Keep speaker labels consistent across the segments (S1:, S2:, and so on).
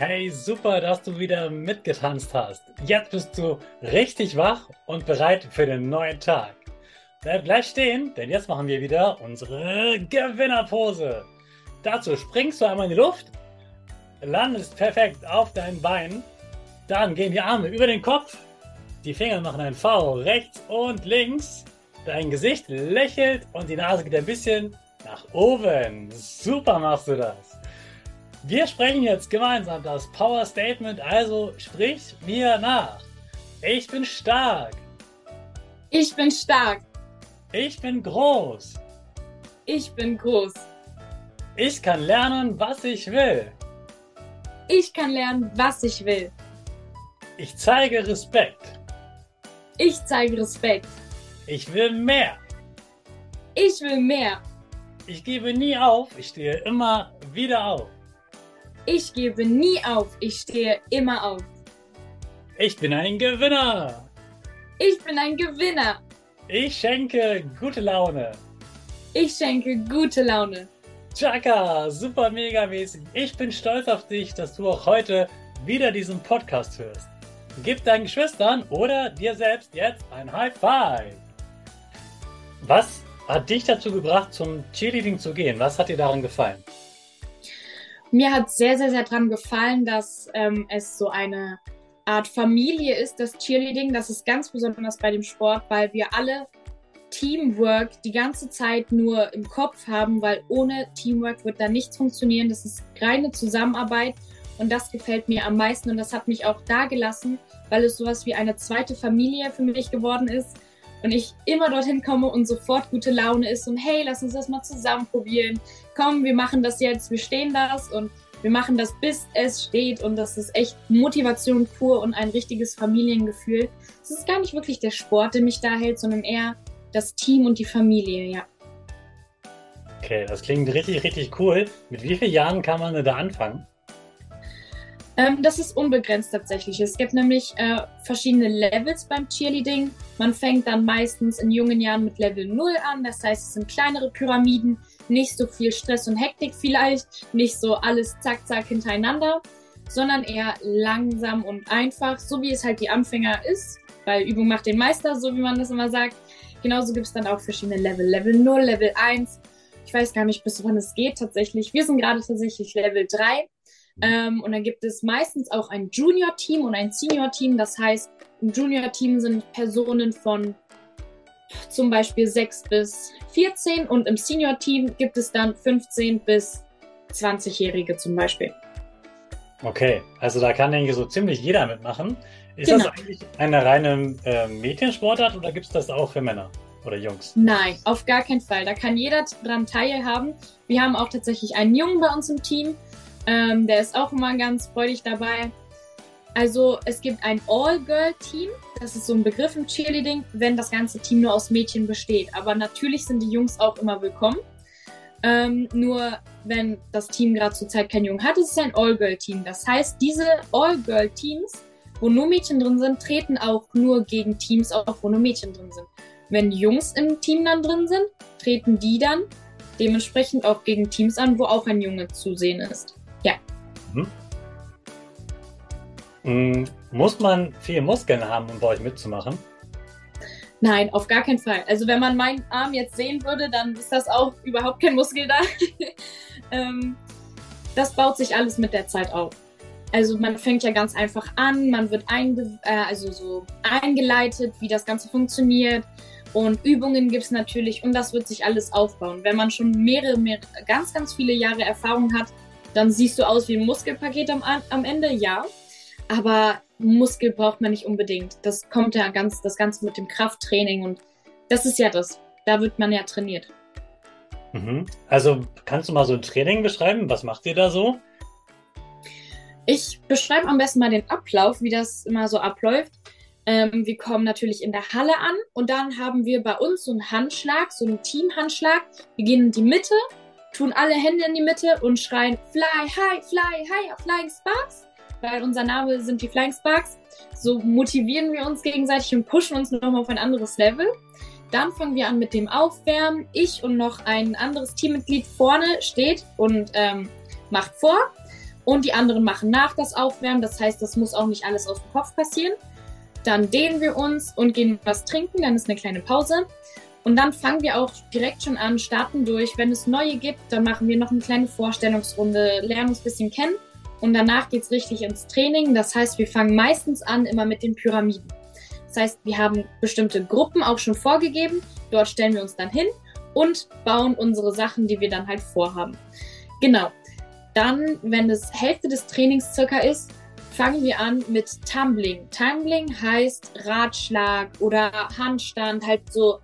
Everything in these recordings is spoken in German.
S1: Hey, super, dass du wieder mitgetanzt hast. Jetzt bist du richtig wach und bereit für den neuen Tag. Bleib gleich stehen, denn jetzt machen wir wieder unsere Gewinnerpose. Dazu springst du einmal in die Luft, landest perfekt auf deinen Beinen, dann gehen die Arme über den Kopf, die Finger machen ein V rechts und links, dein Gesicht lächelt und die Nase geht ein bisschen nach oben. Super machst du das. Wir sprechen jetzt gemeinsam das Power Statement, also sprich mir nach. Ich bin stark.
S2: Ich bin stark.
S1: Ich bin groß.
S2: Ich bin groß.
S1: Ich kann lernen, was ich will.
S2: Ich kann lernen, was ich will.
S1: Ich zeige Respekt.
S2: Ich zeige Respekt.
S1: Ich will mehr.
S2: Ich will mehr.
S1: Ich gebe nie auf, ich stehe immer wieder auf.
S2: Ich gebe nie auf, ich stehe immer auf.
S1: Ich bin ein Gewinner.
S2: Ich bin ein Gewinner.
S1: Ich schenke gute Laune.
S2: Ich schenke gute Laune.
S1: Chaka, super mega mäßig. Ich bin stolz auf dich, dass du auch heute wieder diesen Podcast hörst. Gib deinen Geschwistern oder dir selbst jetzt ein High Five. Was hat dich dazu gebracht, zum Cheerleading zu gehen? Was hat dir daran gefallen?
S2: Mir hat sehr, sehr, sehr daran gefallen, dass ähm, es so eine Art Familie ist, das Cheerleading. Das ist ganz besonders bei dem Sport, weil wir alle Teamwork die ganze Zeit nur im Kopf haben, weil ohne Teamwork wird da nichts funktionieren. Das ist reine Zusammenarbeit und das gefällt mir am meisten und das hat mich auch da gelassen, weil es sowas wie eine zweite Familie für mich geworden ist und ich immer dorthin komme und sofort gute Laune ist und hey, lass uns das mal zusammen probieren. Komm, wir machen das jetzt, wir stehen das und wir machen das, bis es steht und das ist echt Motivation pur und ein richtiges Familiengefühl. Es ist gar nicht wirklich der Sport, der mich da hält, sondern eher das Team und die Familie, ja.
S1: Okay, das klingt richtig, richtig cool. Mit wie vielen Jahren kann man da anfangen?
S2: Ähm, das ist unbegrenzt tatsächlich. Es gibt nämlich äh, verschiedene Levels beim Cheerleading. Man fängt dann meistens in jungen Jahren mit Level 0 an. Das heißt, es sind kleinere Pyramiden, nicht so viel Stress und Hektik vielleicht, nicht so alles zack, zack hintereinander, sondern eher langsam und einfach, so wie es halt die Anfänger ist, weil Übung macht den Meister, so wie man das immer sagt. Genauso gibt es dann auch verschiedene Level. Level 0, Level 1. Ich weiß gar nicht, bis wann es geht tatsächlich. Wir sind gerade tatsächlich Level 3. Ähm, und dann gibt es meistens auch ein Junior-Team und ein Senior-Team. Das heißt, im Junior-Team sind Personen von zum Beispiel 6 bis 14 und im Senior-Team gibt es dann 15 bis 20-Jährige zum Beispiel.
S1: Okay, also da kann eigentlich so ziemlich jeder mitmachen. Ist genau. das eigentlich eine reine äh, Mädchensportart oder gibt es das auch für Männer oder Jungs?
S2: Nein, auf gar keinen Fall. Da kann jeder dran teilhaben. Wir haben auch tatsächlich einen Jungen bei uns im Team. Ähm, der ist auch immer ganz freudig dabei. Also es gibt ein All-Girl-Team, das ist so ein Begriff im Cheerleading, wenn das ganze Team nur aus Mädchen besteht. Aber natürlich sind die Jungs auch immer willkommen. Ähm, nur wenn das Team gerade zurzeit keinen Jungen hat, ist es ein All-Girl-Team. Das heißt, diese All-Girl-Teams, wo nur Mädchen drin sind, treten auch nur gegen Teams auf, wo nur Mädchen drin sind. Wenn Jungs im Team dann drin sind, treten die dann dementsprechend auch gegen Teams an, wo auch ein Junge zu sehen ist. Ja. Mhm.
S1: Mhm. Muss man viel Muskeln haben, um bei euch mitzumachen?
S2: Nein, auf gar keinen Fall. Also wenn man meinen Arm jetzt sehen würde, dann ist das auch überhaupt kein Muskel da. ähm, das baut sich alles mit der Zeit auf. Also man fängt ja ganz einfach an, man wird einge äh, also so eingeleitet, wie das Ganze funktioniert. Und Übungen gibt es natürlich und das wird sich alles aufbauen. Wenn man schon mehrere, mehrere, ganz, ganz viele Jahre Erfahrung hat, dann siehst du aus wie ein Muskelpaket am, am Ende, ja. Aber Muskel braucht man nicht unbedingt. Das kommt ja ganz, das Ganze mit dem Krafttraining und das ist ja das. Da wird man ja trainiert.
S1: Mhm. Also kannst du mal so ein Training beschreiben? Was macht ihr da so?
S2: Ich beschreibe am besten mal den Ablauf, wie das immer so abläuft. Ähm, wir kommen natürlich in der Halle an und dann haben wir bei uns so einen Handschlag, so einen Teamhandschlag. Wir gehen in die Mitte, tun alle Hände in die Mitte und schreien Fly High, Fly High, Flying Sparks. Weil unser Name sind die Flying Sparks. So motivieren wir uns gegenseitig und pushen uns nochmal auf ein anderes Level. Dann fangen wir an mit dem Aufwärmen. Ich und noch ein anderes Teammitglied vorne steht und ähm, macht vor und die anderen machen nach das Aufwärmen. Das heißt, das muss auch nicht alles aus dem Kopf passieren. Dann dehnen wir uns und gehen was trinken. Dann ist eine kleine Pause. Und dann fangen wir auch direkt schon an, starten durch. Wenn es neue gibt, dann machen wir noch eine kleine Vorstellungsrunde, lernen uns ein bisschen kennen. Und danach geht es richtig ins Training. Das heißt, wir fangen meistens an immer mit den Pyramiden. Das heißt, wir haben bestimmte Gruppen auch schon vorgegeben. Dort stellen wir uns dann hin und bauen unsere Sachen, die wir dann halt vorhaben. Genau. Dann, wenn es Hälfte des Trainings circa ist, fangen wir an mit Tumbling. Tumbling heißt Ratschlag oder Handstand, halt so,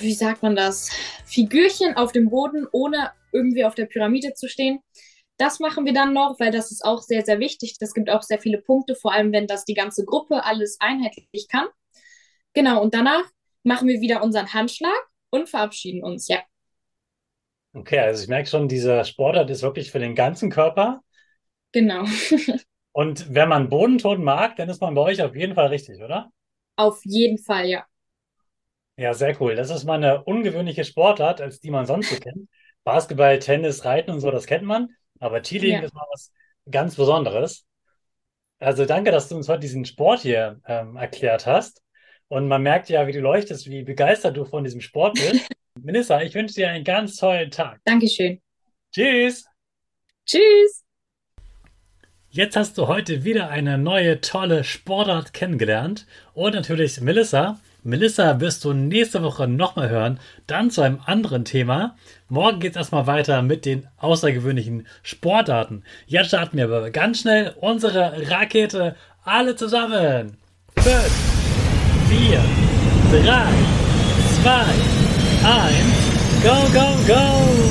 S2: wie sagt man das? Figürchen auf dem Boden, ohne irgendwie auf der Pyramide zu stehen. Das machen wir dann noch, weil das ist auch sehr, sehr wichtig. Das gibt auch sehr viele Punkte, vor allem wenn das die ganze Gruppe alles einheitlich kann. Genau, und danach machen wir wieder unseren Handschlag und verabschieden uns, ja.
S1: Okay, also ich merke schon, dieser Sportart ist wirklich für den ganzen Körper.
S2: Genau.
S1: Und wenn man Bodenton mag, dann ist man bei euch auf jeden Fall richtig, oder?
S2: Auf jeden Fall, ja.
S1: Ja, sehr cool. Das ist mal eine ungewöhnliche Sportart, als die man sonst so kennt. Basketball, Tennis, Reiten und so, das kennt man. Aber Cheerleading ja. ist mal was ganz Besonderes. Also danke, dass du uns heute diesen Sport hier ähm, erklärt hast. Und man merkt ja, wie du leuchtest, wie begeistert du von diesem Sport bist. Melissa, ich wünsche dir einen ganz tollen Tag.
S2: Dankeschön.
S1: Tschüss.
S2: Tschüss.
S1: Jetzt hast du heute wieder eine neue tolle Sportart kennengelernt und natürlich Melissa. Melissa wirst du nächste Woche nochmal hören, dann zu einem anderen Thema. Morgen geht es erstmal weiter mit den außergewöhnlichen Sportarten. Jetzt starten wir aber ganz schnell unsere Rakete alle zusammen. 5, 4, 3, 2, 1, go, go, go!